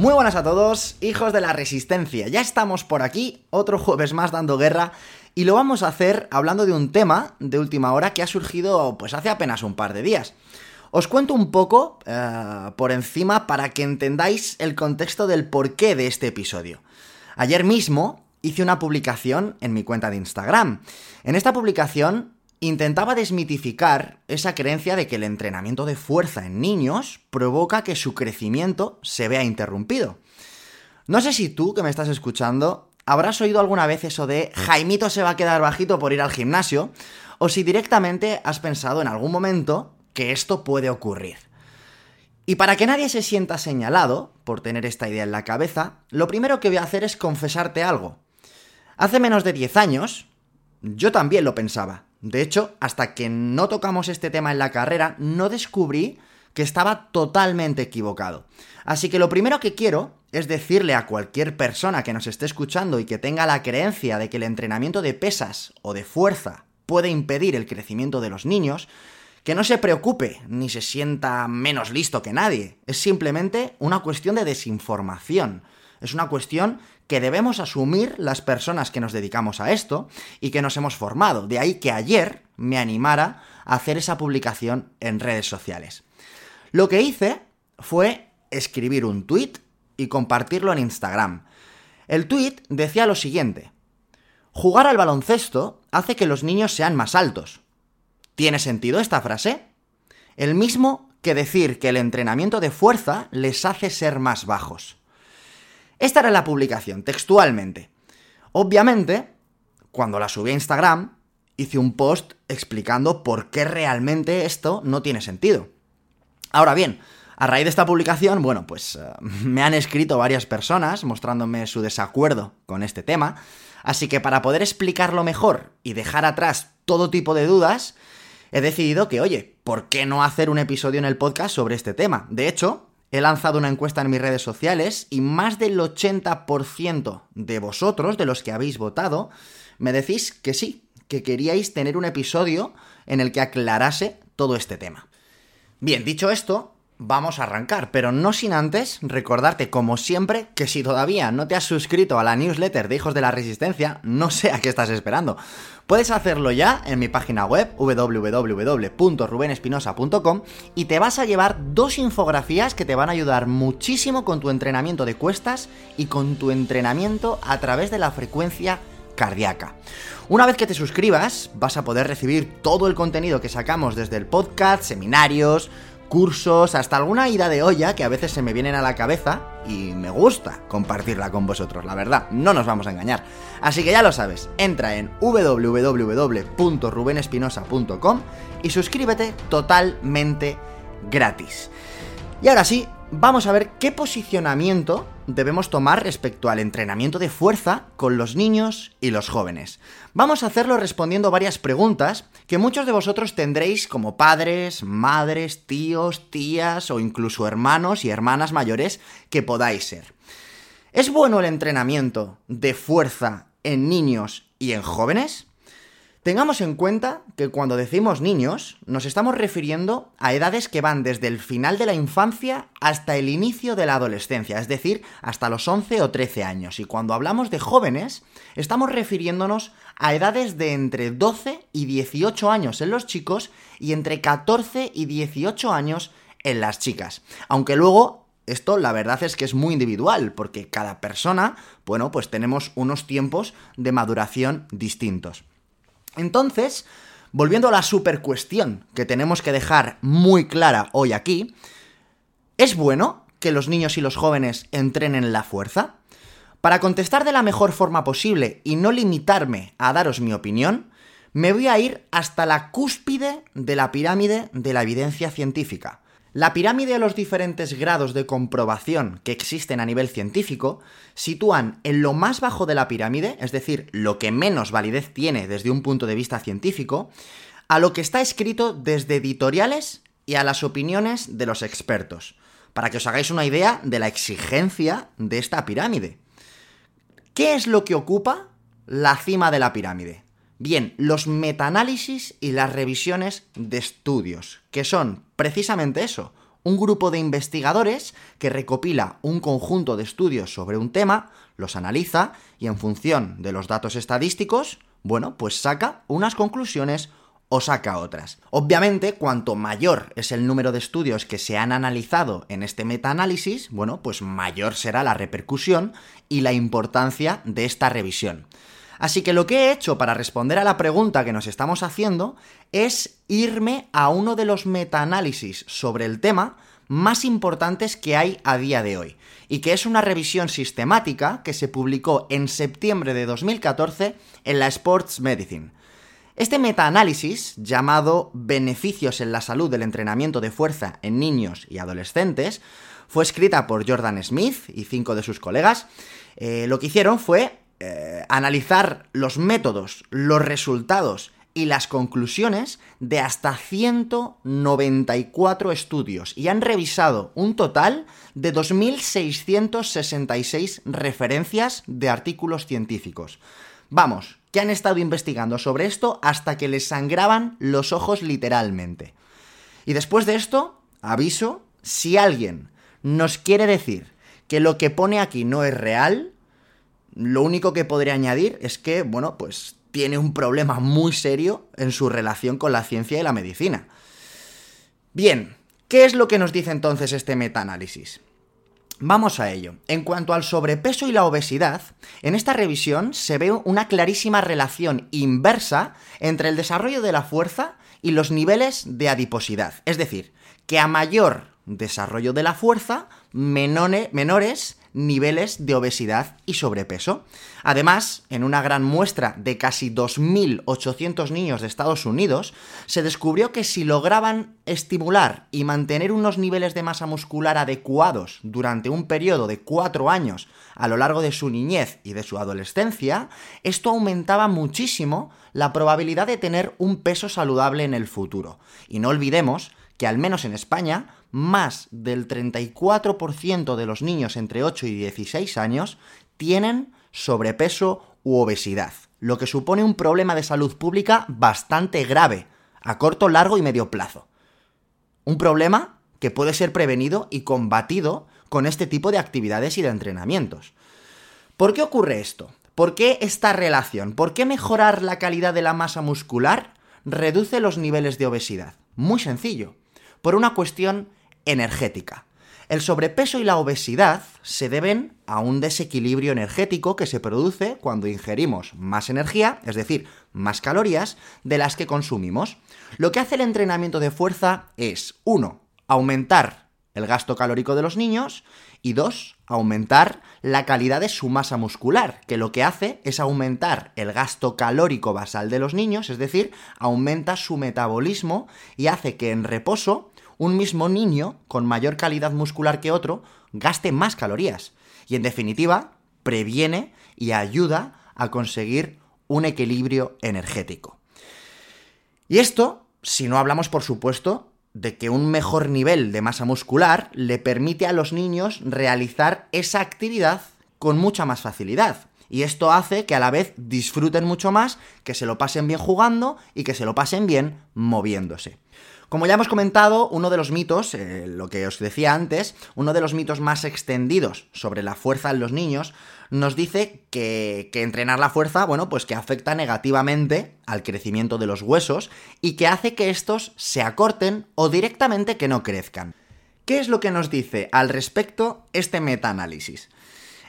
Muy buenas a todos, hijos de la resistencia. Ya estamos por aquí, otro jueves más dando guerra, y lo vamos a hacer hablando de un tema de última hora que ha surgido pues hace apenas un par de días. Os cuento un poco eh, por encima para que entendáis el contexto del porqué de este episodio. Ayer mismo hice una publicación en mi cuenta de Instagram. En esta publicación intentaba desmitificar esa creencia de que el entrenamiento de fuerza en niños provoca que su crecimiento se vea interrumpido. No sé si tú, que me estás escuchando, habrás oído alguna vez eso de Jaimito se va a quedar bajito por ir al gimnasio, o si directamente has pensado en algún momento que esto puede ocurrir. Y para que nadie se sienta señalado por tener esta idea en la cabeza, lo primero que voy a hacer es confesarte algo. Hace menos de 10 años, yo también lo pensaba. De hecho, hasta que no tocamos este tema en la carrera, no descubrí que estaba totalmente equivocado. Así que lo primero que quiero es decirle a cualquier persona que nos esté escuchando y que tenga la creencia de que el entrenamiento de pesas o de fuerza puede impedir el crecimiento de los niños, que no se preocupe ni se sienta menos listo que nadie. Es simplemente una cuestión de desinformación. Es una cuestión que debemos asumir las personas que nos dedicamos a esto y que nos hemos formado. De ahí que ayer me animara a hacer esa publicación en redes sociales. Lo que hice fue escribir un tweet y compartirlo en Instagram. El tweet decía lo siguiente. Jugar al baloncesto hace que los niños sean más altos. ¿Tiene sentido esta frase? El mismo que decir que el entrenamiento de fuerza les hace ser más bajos. Esta era la publicación, textualmente. Obviamente, cuando la subí a Instagram, hice un post explicando por qué realmente esto no tiene sentido. Ahora bien, a raíz de esta publicación, bueno, pues eh, me han escrito varias personas mostrándome su desacuerdo con este tema, así que para poder explicarlo mejor y dejar atrás todo tipo de dudas, he decidido que, oye, ¿por qué no hacer un episodio en el podcast sobre este tema? De hecho, He lanzado una encuesta en mis redes sociales y más del 80% de vosotros, de los que habéis votado, me decís que sí, que queríais tener un episodio en el que aclarase todo este tema. Bien, dicho esto, vamos a arrancar, pero no sin antes recordarte, como siempre, que si todavía no te has suscrito a la newsletter de Hijos de la Resistencia, no sé a qué estás esperando. Puedes hacerlo ya en mi página web www.rubenespinosa.com y te vas a llevar dos infografías que te van a ayudar muchísimo con tu entrenamiento de cuestas y con tu entrenamiento a través de la frecuencia cardíaca. Una vez que te suscribas, vas a poder recibir todo el contenido que sacamos desde el podcast, seminarios, cursos, hasta alguna ida de olla que a veces se me vienen a la cabeza y me gusta compartirla con vosotros, la verdad, no nos vamos a engañar. Así que ya lo sabes, entra en www.rubenespinosa.com y suscríbete totalmente gratis. Y ahora sí, vamos a ver qué posicionamiento debemos tomar respecto al entrenamiento de fuerza con los niños y los jóvenes. Vamos a hacerlo respondiendo varias preguntas que muchos de vosotros tendréis como padres, madres, tíos, tías o incluso hermanos y hermanas mayores que podáis ser. ¿Es bueno el entrenamiento de fuerza en niños y en jóvenes? Tengamos en cuenta que cuando decimos niños, nos estamos refiriendo a edades que van desde el final de la infancia hasta el inicio de la adolescencia, es decir, hasta los 11 o 13 años. Y cuando hablamos de jóvenes, estamos refiriéndonos a edades de entre 12 y 18 años en los chicos y entre 14 y 18 años en las chicas. Aunque luego esto la verdad es que es muy individual, porque cada persona, bueno, pues tenemos unos tiempos de maduración distintos. Entonces, volviendo a la super cuestión que tenemos que dejar muy clara hoy aquí, ¿es bueno que los niños y los jóvenes entrenen la fuerza? Para contestar de la mejor forma posible y no limitarme a daros mi opinión, me voy a ir hasta la cúspide de la pirámide de la evidencia científica. La pirámide de los diferentes grados de comprobación que existen a nivel científico sitúan en lo más bajo de la pirámide, es decir, lo que menos validez tiene desde un punto de vista científico, a lo que está escrito desde editoriales y a las opiniones de los expertos, para que os hagáis una idea de la exigencia de esta pirámide. ¿Qué es lo que ocupa la cima de la pirámide? Bien, los metaanálisis y las revisiones de estudios, que son precisamente eso, un grupo de investigadores que recopila un conjunto de estudios sobre un tema, los analiza y en función de los datos estadísticos, bueno, pues saca unas conclusiones o saca otras. Obviamente, cuanto mayor es el número de estudios que se han analizado en este metaanálisis, bueno, pues mayor será la repercusión y la importancia de esta revisión. Así que lo que he hecho para responder a la pregunta que nos estamos haciendo es irme a uno de los metaanálisis sobre el tema más importantes que hay a día de hoy, y que es una revisión sistemática que se publicó en septiembre de 2014 en la Sports Medicine. Este metaanálisis, llamado Beneficios en la salud del entrenamiento de fuerza en niños y adolescentes, fue escrita por Jordan Smith y cinco de sus colegas. Eh, lo que hicieron fue eh, analizar los métodos, los resultados y las conclusiones de hasta 194 estudios y han revisado un total de 2.666 referencias de artículos científicos. Vamos, que han estado investigando sobre esto hasta que les sangraban los ojos literalmente. Y después de esto, aviso, si alguien nos quiere decir que lo que pone aquí no es real, lo único que podría añadir es que, bueno, pues tiene un problema muy serio en su relación con la ciencia y la medicina. Bien, ¿qué es lo que nos dice entonces este metaanálisis? Vamos a ello. En cuanto al sobrepeso y la obesidad, en esta revisión se ve una clarísima relación inversa entre el desarrollo de la fuerza y los niveles de adiposidad. Es decir, que a mayor desarrollo de la fuerza, menores niveles de obesidad y sobrepeso. Además, en una gran muestra de casi 2.800 niños de Estados Unidos, se descubrió que si lograban estimular y mantener unos niveles de masa muscular adecuados durante un periodo de cuatro años a lo largo de su niñez y de su adolescencia, esto aumentaba muchísimo la probabilidad de tener un peso saludable en el futuro. Y no olvidemos que al menos en España, más del 34% de los niños entre 8 y 16 años tienen sobrepeso u obesidad, lo que supone un problema de salud pública bastante grave, a corto, largo y medio plazo. Un problema que puede ser prevenido y combatido con este tipo de actividades y de entrenamientos. ¿Por qué ocurre esto? ¿Por qué esta relación? ¿Por qué mejorar la calidad de la masa muscular reduce los niveles de obesidad? Muy sencillo por una cuestión energética. El sobrepeso y la obesidad se deben a un desequilibrio energético que se produce cuando ingerimos más energía, es decir, más calorías, de las que consumimos. Lo que hace el entrenamiento de fuerza es, uno, aumentar el gasto calórico de los niños y dos, aumentar la calidad de su masa muscular, que lo que hace es aumentar el gasto calórico basal de los niños, es decir, aumenta su metabolismo y hace que en reposo un mismo niño con mayor calidad muscular que otro gaste más calorías. Y en definitiva, previene y ayuda a conseguir un equilibrio energético. Y esto, si no hablamos, por supuesto, de que un mejor nivel de masa muscular le permite a los niños realizar esa actividad con mucha más facilidad. Y esto hace que a la vez disfruten mucho más, que se lo pasen bien jugando y que se lo pasen bien moviéndose. Como ya hemos comentado, uno de los mitos, eh, lo que os decía antes, uno de los mitos más extendidos sobre la fuerza en los niños, nos dice que, que, entrenar la fuerza, bueno, pues que afecta negativamente al crecimiento de los huesos y que hace que estos se acorten o directamente que no crezcan. ¿Qué es lo que nos dice al respecto este metaanálisis?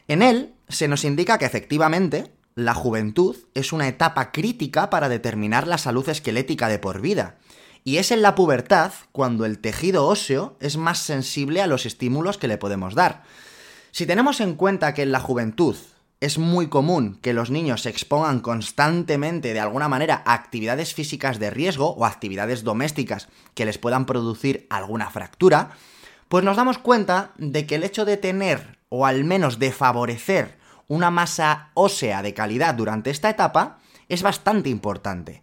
En él se nos indica que efectivamente la juventud es una etapa crítica para determinar la salud esquelética de por vida y es en la pubertad cuando el tejido óseo es más sensible a los estímulos que le podemos dar. Si tenemos en cuenta que en la juventud es muy común que los niños se expongan constantemente de alguna manera a actividades físicas de riesgo o actividades domésticas que les puedan producir alguna fractura, pues nos damos cuenta de que el hecho de tener o al menos de favorecer una masa ósea de calidad durante esta etapa es bastante importante.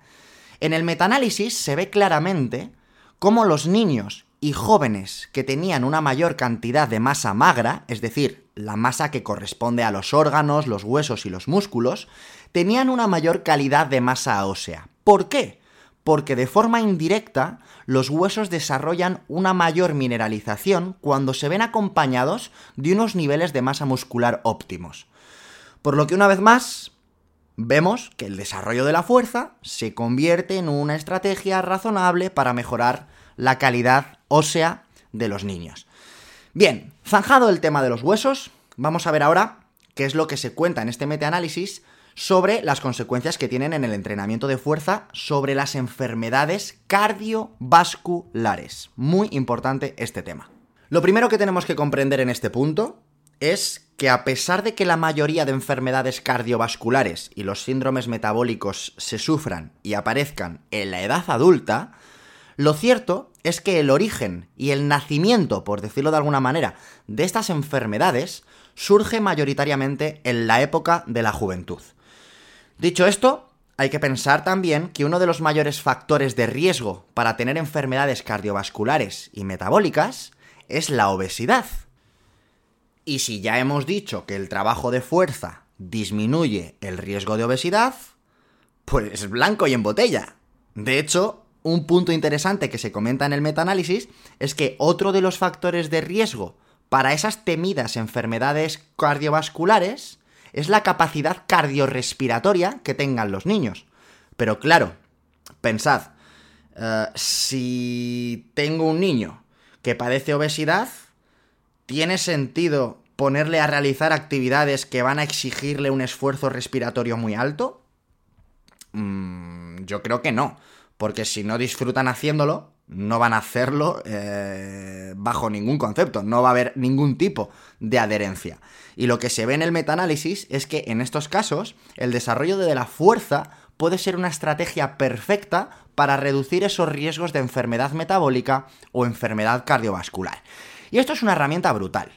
En el metaanálisis se ve claramente cómo los niños y jóvenes que tenían una mayor cantidad de masa magra, es decir, la masa que corresponde a los órganos, los huesos y los músculos, tenían una mayor calidad de masa ósea. ¿Por qué? Porque de forma indirecta los huesos desarrollan una mayor mineralización cuando se ven acompañados de unos niveles de masa muscular óptimos. Por lo que una vez más, vemos que el desarrollo de la fuerza se convierte en una estrategia razonable para mejorar la calidad ósea de los niños. Bien, zanjado el tema de los huesos, vamos a ver ahora qué es lo que se cuenta en este metaanálisis sobre las consecuencias que tienen en el entrenamiento de fuerza sobre las enfermedades cardiovasculares. Muy importante este tema. Lo primero que tenemos que comprender en este punto es que a pesar de que la mayoría de enfermedades cardiovasculares y los síndromes metabólicos se sufran y aparezcan en la edad adulta, lo cierto es que el origen y el nacimiento, por decirlo de alguna manera, de estas enfermedades surge mayoritariamente en la época de la juventud. Dicho esto, hay que pensar también que uno de los mayores factores de riesgo para tener enfermedades cardiovasculares y metabólicas es la obesidad. Y si ya hemos dicho que el trabajo de fuerza disminuye el riesgo de obesidad, pues blanco y en botella. De hecho, un punto interesante que se comenta en el metaanálisis es que otro de los factores de riesgo para esas temidas enfermedades cardiovasculares es la capacidad cardiorrespiratoria que tengan los niños. Pero claro, pensad, eh, si tengo un niño que padece obesidad, ¿tiene sentido ponerle a realizar actividades que van a exigirle un esfuerzo respiratorio muy alto? Mm, yo creo que no, porque si no disfrutan haciéndolo, no van a hacerlo eh, bajo ningún concepto, no va a haber ningún tipo de adherencia. Y lo que se ve en el metaanálisis es que en estos casos el desarrollo de la fuerza puede ser una estrategia perfecta para reducir esos riesgos de enfermedad metabólica o enfermedad cardiovascular. Y esto es una herramienta brutal.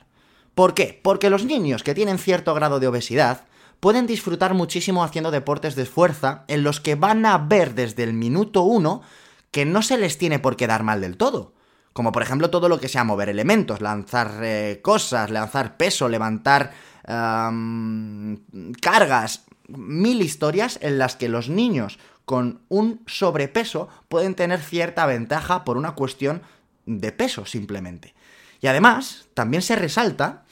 ¿Por qué? Porque los niños que tienen cierto grado de obesidad pueden disfrutar muchísimo haciendo deportes de fuerza en los que van a ver desde el minuto uno que no se les tiene por qué dar mal del todo. Como por ejemplo todo lo que sea mover elementos, lanzar eh, cosas, lanzar peso, levantar cargas, mil historias en las que los niños con un sobrepeso pueden tener cierta ventaja por una cuestión de peso simplemente. Y además, también se resalta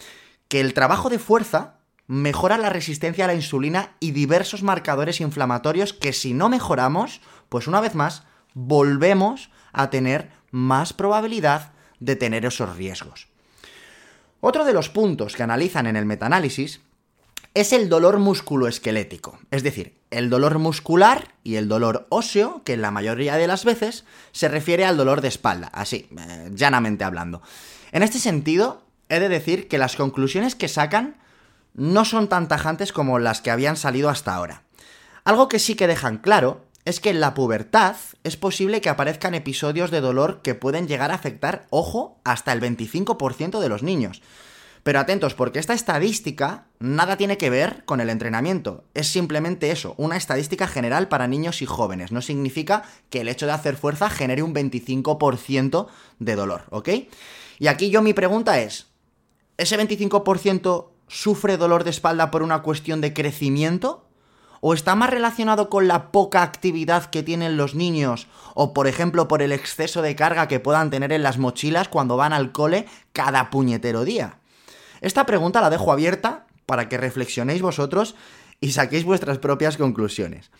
que el trabajo de fuerza mejora la resistencia a la insulina y diversos marcadores inflamatorios que si no mejoramos, pues una vez más, volvemos a tener más probabilidad de tener esos riesgos. Otro de los puntos que analizan en el metaanálisis es el dolor musculoesquelético, es decir, el dolor muscular y el dolor óseo, que en la mayoría de las veces se refiere al dolor de espalda, así, eh, llanamente hablando. En este sentido, he de decir que las conclusiones que sacan no son tan tajantes como las que habían salido hasta ahora. Algo que sí que dejan claro es que en la pubertad es posible que aparezcan episodios de dolor que pueden llegar a afectar, ojo, hasta el 25% de los niños. Pero atentos, porque esta estadística nada tiene que ver con el entrenamiento. Es simplemente eso, una estadística general para niños y jóvenes. No significa que el hecho de hacer fuerza genere un 25% de dolor, ¿ok? Y aquí yo mi pregunta es, ¿ese 25% sufre dolor de espalda por una cuestión de crecimiento? ¿O está más relacionado con la poca actividad que tienen los niños? ¿O por ejemplo por el exceso de carga que puedan tener en las mochilas cuando van al cole cada puñetero día? Esta pregunta la dejo abierta para que reflexionéis vosotros y saquéis vuestras propias conclusiones.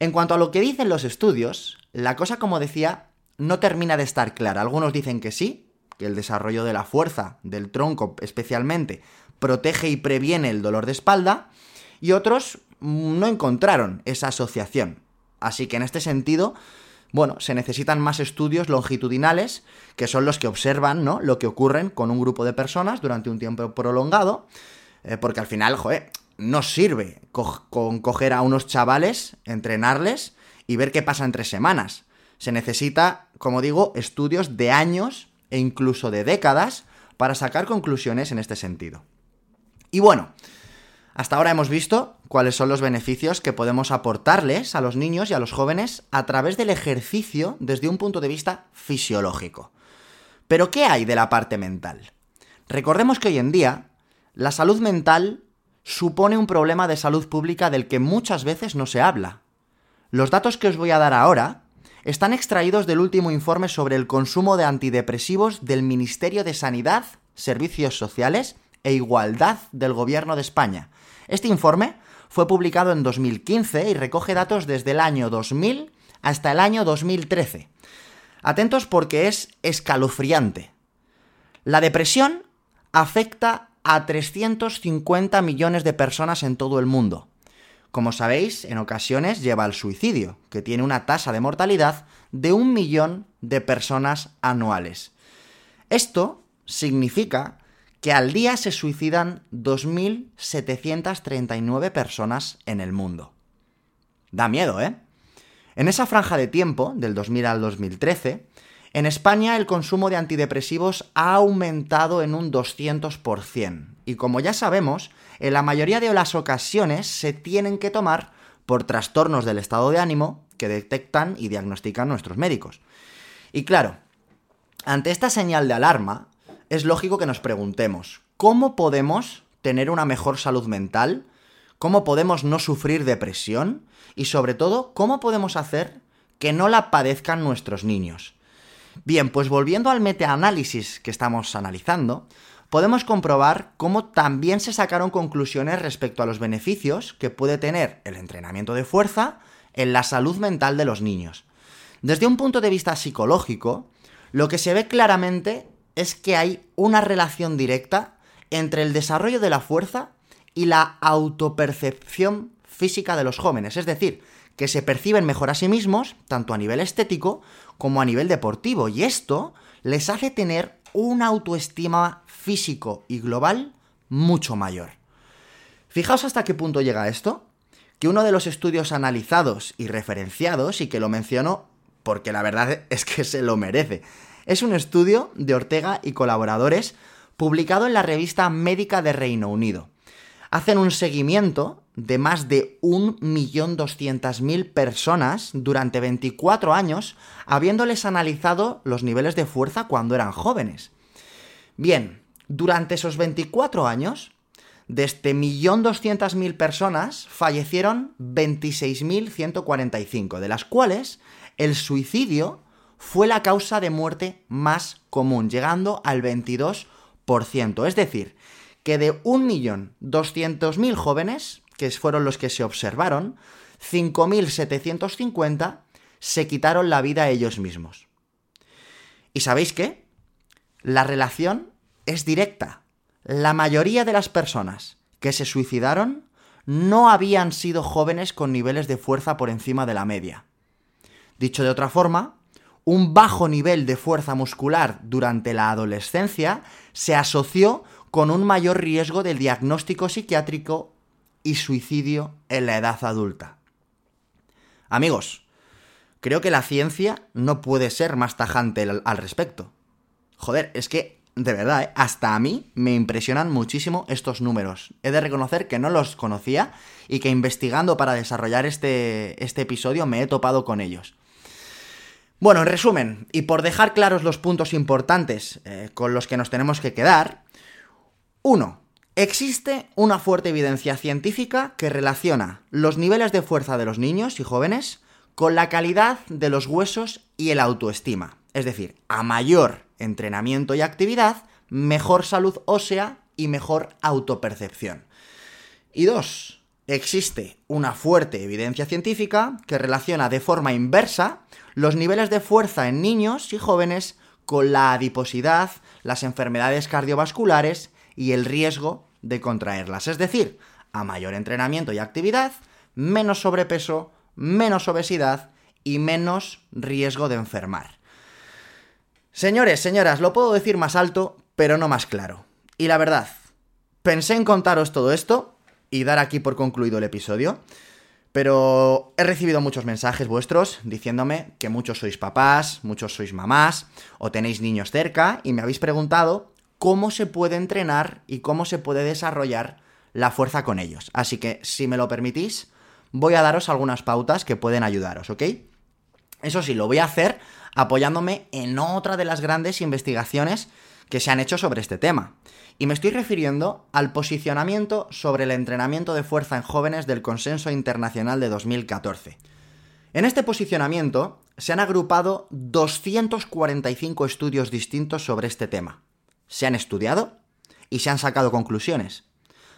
En cuanto a lo que dicen los estudios, la cosa como decía no termina de estar clara. Algunos dicen que sí, que el desarrollo de la fuerza, del tronco especialmente, protege y previene el dolor de espalda, y otros no encontraron esa asociación. Así que en este sentido, bueno, se necesitan más estudios longitudinales, que son los que observan, ¿no? Lo que ocurre con un grupo de personas durante un tiempo prolongado, eh, porque al final, joder, no sirve con coger a unos chavales, entrenarles y ver qué pasa en tres semanas. Se necesita, como digo, estudios de años e incluso de décadas para sacar conclusiones en este sentido. Y bueno, hasta ahora hemos visto cuáles son los beneficios que podemos aportarles a los niños y a los jóvenes a través del ejercicio desde un punto de vista fisiológico. Pero ¿qué hay de la parte mental? Recordemos que hoy en día la salud mental supone un problema de salud pública del que muchas veces no se habla. Los datos que os voy a dar ahora están extraídos del último informe sobre el consumo de antidepresivos del Ministerio de Sanidad, Servicios Sociales e Igualdad del Gobierno de España. Este informe fue publicado en 2015 y recoge datos desde el año 2000 hasta el año 2013. Atentos porque es escalofriante. La depresión afecta a 350 millones de personas en todo el mundo. Como sabéis, en ocasiones lleva al suicidio, que tiene una tasa de mortalidad de un millón de personas anuales. Esto significa que al día se suicidan 2.739 personas en el mundo. Da miedo, ¿eh? En esa franja de tiempo, del 2000 al 2013, en España el consumo de antidepresivos ha aumentado en un 200%. Y como ya sabemos, en la mayoría de las ocasiones se tienen que tomar por trastornos del estado de ánimo que detectan y diagnostican nuestros médicos. Y claro, ante esta señal de alarma, es lógico que nos preguntemos, ¿cómo podemos tener una mejor salud mental? ¿Cómo podemos no sufrir depresión? Y sobre todo, ¿cómo podemos hacer que no la padezcan nuestros niños? Bien, pues volviendo al metaanálisis que estamos analizando, podemos comprobar cómo también se sacaron conclusiones respecto a los beneficios que puede tener el entrenamiento de fuerza en la salud mental de los niños. Desde un punto de vista psicológico, lo que se ve claramente es que hay una relación directa entre el desarrollo de la fuerza y la autopercepción física de los jóvenes, es decir, que se perciben mejor a sí mismos, tanto a nivel estético como a nivel deportivo, y esto les hace tener una autoestima físico y global mucho mayor. Fijaos hasta qué punto llega esto, que uno de los estudios analizados y referenciados, y que lo menciono porque la verdad es que se lo merece, es un estudio de Ortega y colaboradores publicado en la revista Médica de Reino Unido. Hacen un seguimiento de más de 1.200.000 personas durante 24 años, habiéndoles analizado los niveles de fuerza cuando eran jóvenes. Bien, durante esos 24 años, de este 1.200.000 personas fallecieron 26.145, de las cuales el suicidio fue la causa de muerte más común, llegando al 22%. Es decir, que de 1.200.000 jóvenes, que fueron los que se observaron, 5.750 se quitaron la vida ellos mismos. ¿Y sabéis qué? La relación es directa. La mayoría de las personas que se suicidaron no habían sido jóvenes con niveles de fuerza por encima de la media. Dicho de otra forma, un bajo nivel de fuerza muscular durante la adolescencia se asoció con un mayor riesgo del diagnóstico psiquiátrico y suicidio en la edad adulta. Amigos, creo que la ciencia no puede ser más tajante al, respecto. Joder, es que, de verdad, ¿eh? hasta a mí me impresionan muchísimo estos números. He de reconocer que no los conocía y que investigando para desarrollar este, este episodio me he topado con ellos. Bueno, en resumen, y por dejar claros los puntos importantes eh, con los que nos tenemos que quedar, 1. Existe una fuerte evidencia científica que relaciona los niveles de fuerza de los niños y jóvenes con la calidad de los huesos y el autoestima. Es decir, a mayor entrenamiento y actividad, mejor salud ósea y mejor autopercepción. Y 2. Existe una fuerte evidencia científica que relaciona de forma inversa los niveles de fuerza en niños y jóvenes con la adiposidad, las enfermedades cardiovasculares y el riesgo de contraerlas. Es decir, a mayor entrenamiento y actividad, menos sobrepeso, menos obesidad y menos riesgo de enfermar. Señores, señoras, lo puedo decir más alto, pero no más claro. Y la verdad, pensé en contaros todo esto, y dar aquí por concluido el episodio. Pero he recibido muchos mensajes vuestros diciéndome que muchos sois papás, muchos sois mamás o tenéis niños cerca y me habéis preguntado cómo se puede entrenar y cómo se puede desarrollar la fuerza con ellos. Así que, si me lo permitís, voy a daros algunas pautas que pueden ayudaros, ¿ok? Eso sí, lo voy a hacer apoyándome en otra de las grandes investigaciones que se han hecho sobre este tema. Y me estoy refiriendo al posicionamiento sobre el entrenamiento de fuerza en jóvenes del Consenso Internacional de 2014. En este posicionamiento se han agrupado 245 estudios distintos sobre este tema. Se han estudiado y se han sacado conclusiones.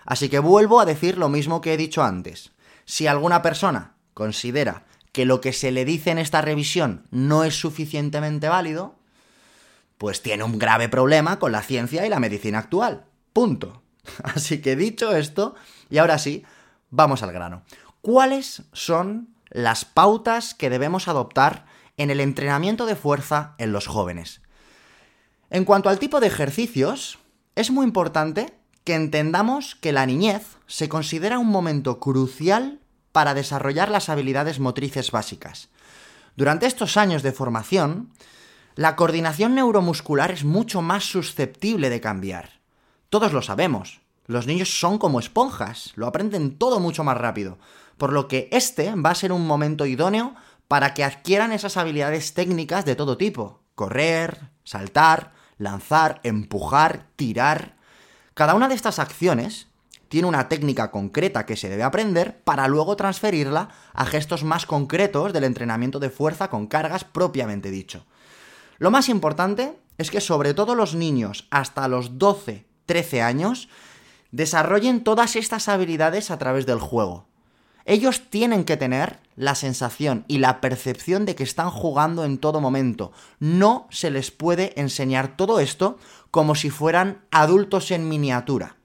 Así que vuelvo a decir lo mismo que he dicho antes. Si alguna persona considera que lo que se le dice en esta revisión no es suficientemente válido, pues tiene un grave problema con la ciencia y la medicina actual. Punto. Así que dicho esto, y ahora sí, vamos al grano. ¿Cuáles son las pautas que debemos adoptar en el entrenamiento de fuerza en los jóvenes? En cuanto al tipo de ejercicios, es muy importante que entendamos que la niñez se considera un momento crucial para desarrollar las habilidades motrices básicas. Durante estos años de formación, la coordinación neuromuscular es mucho más susceptible de cambiar. Todos lo sabemos. Los niños son como esponjas, lo aprenden todo mucho más rápido, por lo que este va a ser un momento idóneo para que adquieran esas habilidades técnicas de todo tipo. Correr, saltar, lanzar, empujar, tirar. Cada una de estas acciones tiene una técnica concreta que se debe aprender para luego transferirla a gestos más concretos del entrenamiento de fuerza con cargas propiamente dicho. Lo más importante es que sobre todo los niños hasta los 12, 13 años desarrollen todas estas habilidades a través del juego. Ellos tienen que tener la sensación y la percepción de que están jugando en todo momento. No se les puede enseñar todo esto como si fueran adultos en miniatura.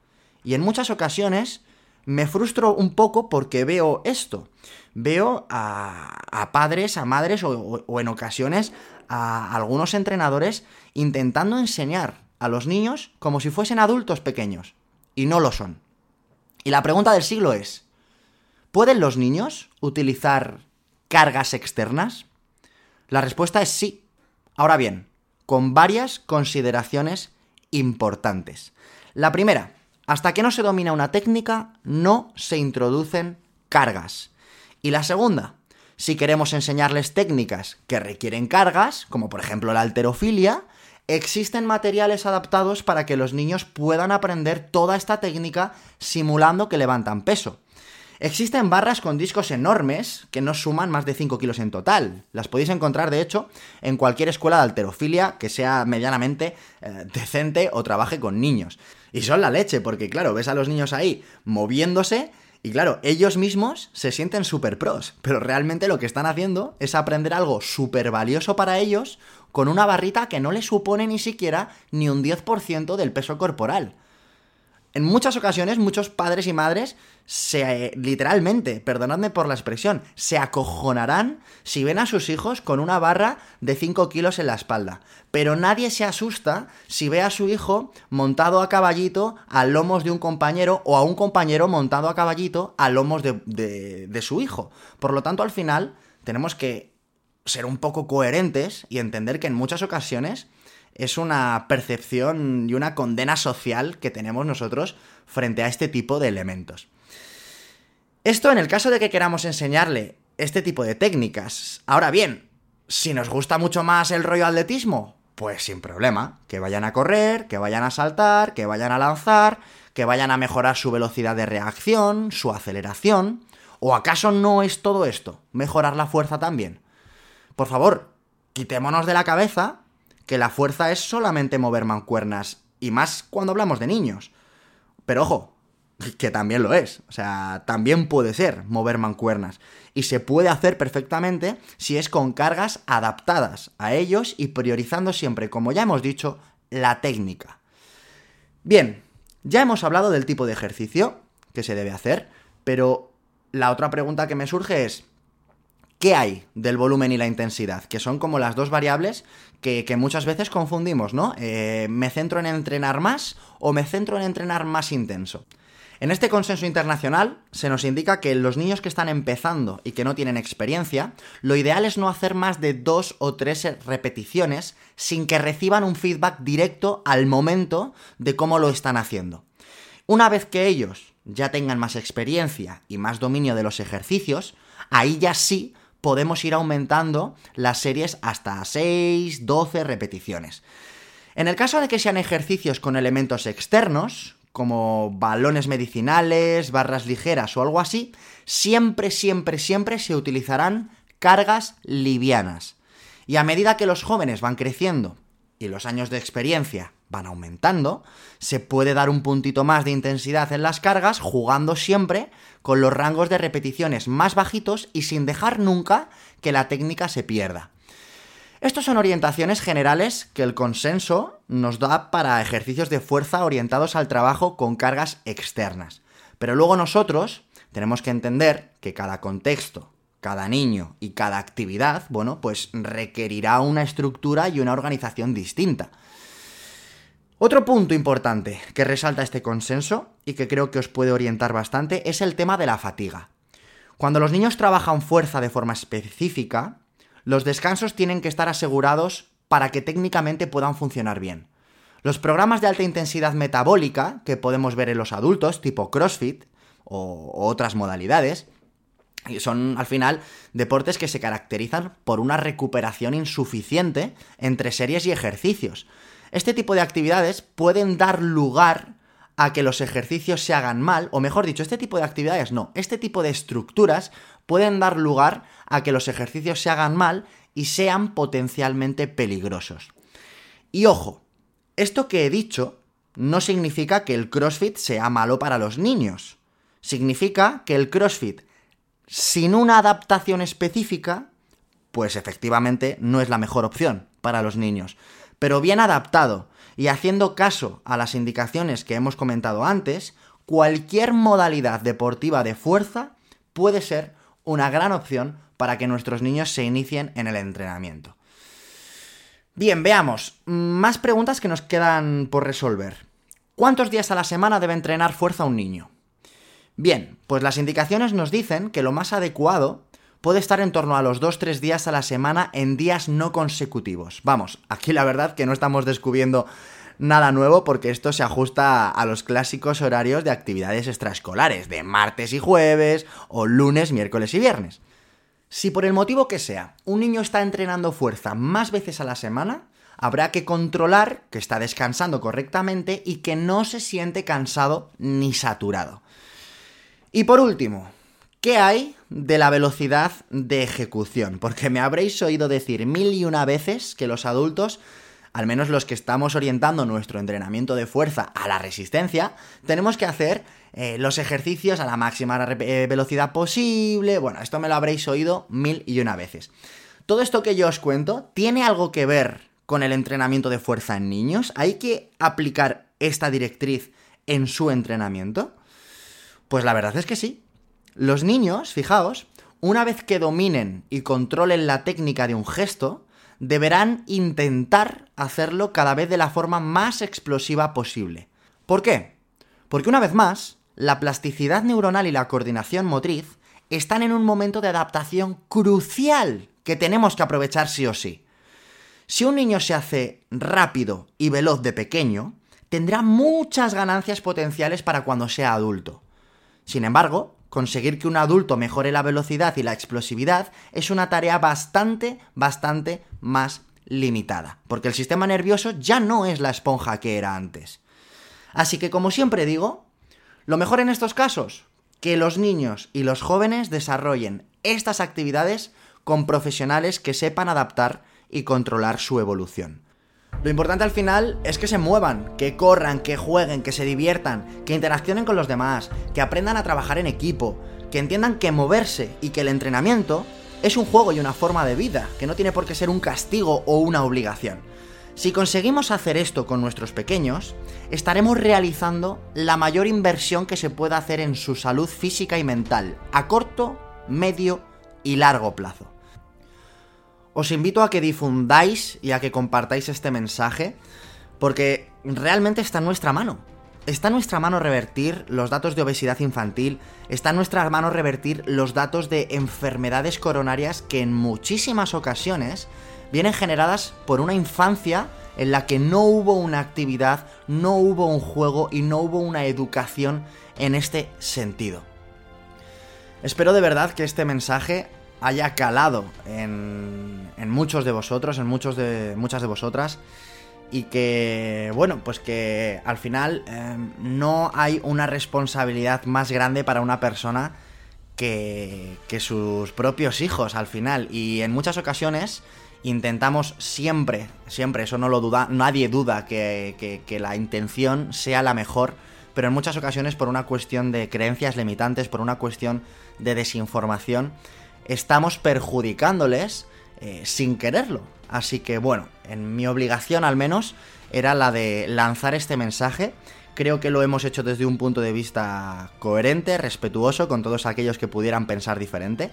Y en muchas ocasiones me frustro un poco porque veo esto. Veo a, padres, a madres o en ocasiones a algunos entrenadores intentando enseñar a los niños como si fuesen adultos pequeños. Y no lo son. Y la pregunta del siglo es, ¿pueden los niños utilizar cargas externas? La respuesta es sí. Ahora bien, con varias consideraciones importantes. La primera, hasta que no se domina una técnica, no se introducen cargas. Y la segunda, si queremos enseñarles técnicas que requieren cargas, como por ejemplo la alterofilia, existen materiales adaptados para que los niños puedan aprender toda esta técnica simulando que levantan peso. Existen barras con discos enormes que no suman más de 5 kilos en total. Las podéis encontrar, de hecho, en cualquier escuela de alterofilia que sea medianamente eh, decente o trabaje con niños. Y son la leche, porque claro, ves a los niños ahí moviéndose y claro, ellos mismos se sienten super pros, pero realmente lo que están haciendo es aprender algo súper valioso para ellos con una barrita que no les supone ni siquiera ni un 10% del peso corporal. En muchas ocasiones, muchos padres y madres se, literalmente, perdonadme por la expresión, se acojonarán si ven a sus hijos con una barra de 5 kilos en la espalda. Pero nadie se asusta si ve a su hijo montado a caballito a lomos de un compañero o a un compañero montado a caballito a lomos de, de su hijo. Por lo tanto, al final, tenemos que ser un poco coherentes y entender que en muchas ocasiones es una percepción y una condena social que tenemos nosotros frente a este tipo de elementos. Esto en el caso de que queramos enseñarle este tipo de técnicas. Ahora bien, si nos gusta mucho más el rollo atletismo, pues sin problema, que vayan a correr, que vayan a saltar, que vayan a lanzar, que vayan a mejorar su velocidad de reacción, su aceleración. ¿O acaso no es todo esto? Mejorar la fuerza también. Por favor, quitémonos de la cabeza que la fuerza es solamente mover mancuernas, y más cuando hablamos de niños. Pero ojo, que también lo es, o sea, también puede ser mover mancuernas, y se puede hacer perfectamente si es con cargas adaptadas a ellos y priorizando siempre, como ya hemos dicho, la técnica. Bien, ya hemos hablado del tipo de ejercicio que se debe hacer, pero la otra pregunta que me surge es, ¿Qué hay del volumen y la intensidad? Que son como las dos variables que, muchas veces confundimos, ¿no? Eh, ¿Me centro en entrenar más o me centro en entrenar más intenso? En este consenso internacional se nos indica que los niños que están empezando y que no tienen experiencia, lo ideal es no hacer más de dos o tres repeticiones sin que reciban un feedback directo al momento de cómo lo están haciendo. Una vez que ellos ya tengan más experiencia y más dominio de los ejercicios, ahí ya sí podemos ir aumentando las series hasta 6, 12 repeticiones. En el caso de que sean ejercicios con elementos externos, como balones medicinales, barras ligeras o algo así, siempre, siempre, siempre se utilizarán cargas livianas. Y a medida que los jóvenes van creciendo y los años de experiencia van aumentando, se puede dar un puntito más de intensidad en las cargas jugando siempre con los rangos de repeticiones más bajitos y sin dejar nunca que la técnica se pierda. Estos son orientaciones generales que el consenso nos da para ejercicios de fuerza orientados al trabajo con cargas externas. Pero luego nosotros tenemos que entender que cada contexto, cada niño y cada actividad, bueno, pues requerirá una estructura y una organización distinta. Otro punto importante que resalta este consenso y que creo que os puede orientar bastante es el tema de la fatiga. Cuando los niños trabajan fuerza de forma específica, los descansos tienen que estar asegurados para que técnicamente puedan funcionar bien. Los programas de alta intensidad metabólica que podemos ver en los adultos, tipo CrossFit o, otras modalidades, son al final deportes que se caracterizan por una recuperación insuficiente entre series y ejercicios. Este tipo de actividades pueden dar lugar a que los ejercicios se hagan mal, o mejor dicho, este tipo de actividades no, este tipo de estructuras pueden dar lugar a que los ejercicios se hagan mal y sean potencialmente peligrosos. Y ojo, esto que he dicho no significa que el CrossFit sea malo para los niños. Significa que el CrossFit, sin una adaptación específica, pues efectivamente no es la mejor opción para los niños. Pero bien adaptado y haciendo caso a las indicaciones que hemos comentado antes, cualquier modalidad deportiva de fuerza puede ser una gran opción para que nuestros niños se inicien en el entrenamiento. Bien, veamos. Más preguntas que nos quedan por resolver. ¿Cuántos días a la semana debe entrenar fuerza un niño? Bien, pues las indicaciones nos dicen que lo más adecuado puede estar en torno a los 2-3 días a la semana en días no consecutivos. Vamos, aquí la verdad que no estamos descubriendo nada nuevo porque esto se ajusta a los clásicos horarios de actividades extraescolares, de martes y jueves o lunes, miércoles y viernes. Si por el motivo que sea un niño está entrenando fuerza más veces a la semana, habrá que controlar que está descansando correctamente y que no se siente cansado ni saturado. Y por último, ¿qué hay de la velocidad de ejecución? Porque me habréis oído decir mil y una veces que los adultos al menos los que estamos orientando nuestro entrenamiento de fuerza a la resistencia, tenemos que hacer eh, los ejercicios a la máxima eh, velocidad posible. Bueno, esto me lo habréis oído mil y una veces. Todo esto que yo os cuento tiene algo que ver con el entrenamiento de fuerza en niños. ¿Hay que aplicar esta directriz en su entrenamiento? Pues la verdad es que sí. Los niños, fijaos, una vez que dominen y controlen la técnica de un gesto, deberán intentar hacerlo cada vez de la forma más explosiva posible. ¿Por qué? Porque una vez más, la plasticidad neuronal y la coordinación motriz están en un momento de adaptación crucial que tenemos que aprovechar sí o sí. Si un niño se hace rápido y veloz de pequeño, tendrá muchas ganancias potenciales para cuando sea adulto. Sin embargo, conseguir que un adulto mejore la velocidad y la explosividad es una tarea bastante, bastante más limitada, porque el sistema nervioso ya no es la esponja que era antes. Así que, como siempre digo, lo mejor en estos casos, que los niños y los jóvenes desarrollen estas actividades con profesionales que sepan adaptar y controlar su evolución. Lo importante al final es que se muevan, que corran, que jueguen, que se diviertan, que interaccionen con los demás, que aprendan a trabajar en equipo, que entiendan que moverse y que el entrenamiento es un juego y una forma de vida, que no tiene por qué ser un castigo o una obligación. Si conseguimos hacer esto con nuestros pequeños, estaremos realizando la mayor inversión que se pueda hacer en su salud física y mental, a corto, medio y largo plazo. Os invito a que difundáis y a que compartáis este mensaje, porque realmente está en nuestra mano. está en nuestra mano revertir los datos de obesidad infantil, está en nuestra mano revertir los datos de enfermedades coronarias que en muchísimas ocasiones vienen generadas por una infancia en la que no hubo una actividad, no hubo un juego y no hubo una educación en este sentido. Espero de verdad que este mensaje haya calado en, muchos de vosotros, en muchos de, muchas de vosotras, y que, bueno, pues que al final em, no hay una responsabilidad más grande para una persona que, que sus propios hijos al final. Y en muchas ocasiones intentamos siempre, siempre, eso no lo duda, nadie duda que, que, la intención sea la mejor, pero en muchas ocasiones por una cuestión de creencias limitantes, por una cuestión de desinformación, estamos perjudicándoles eh, sin quererlo. Así que bueno, en mi obligación al menos era la de lanzar este mensaje. Creo que lo hemos hecho desde un punto de vista coherente, respetuoso con todos aquellos que pudieran pensar diferente.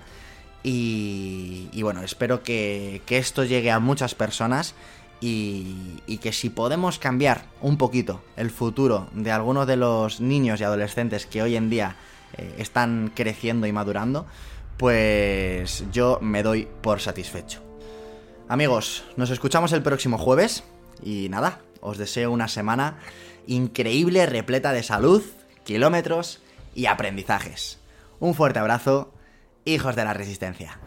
Y, bueno, espero que, esto llegue a muchas personas y, que si podemos cambiar un poquito el futuro de algunos de los niños y adolescentes que hoy en día eh, están creciendo y madurando, pues yo me doy por satisfecho. Amigos, nos escuchamos el próximo jueves y nada, os deseo una semana increíble, repleta de salud, kilómetros y aprendizajes. Un fuerte abrazo hijos de la resistencia.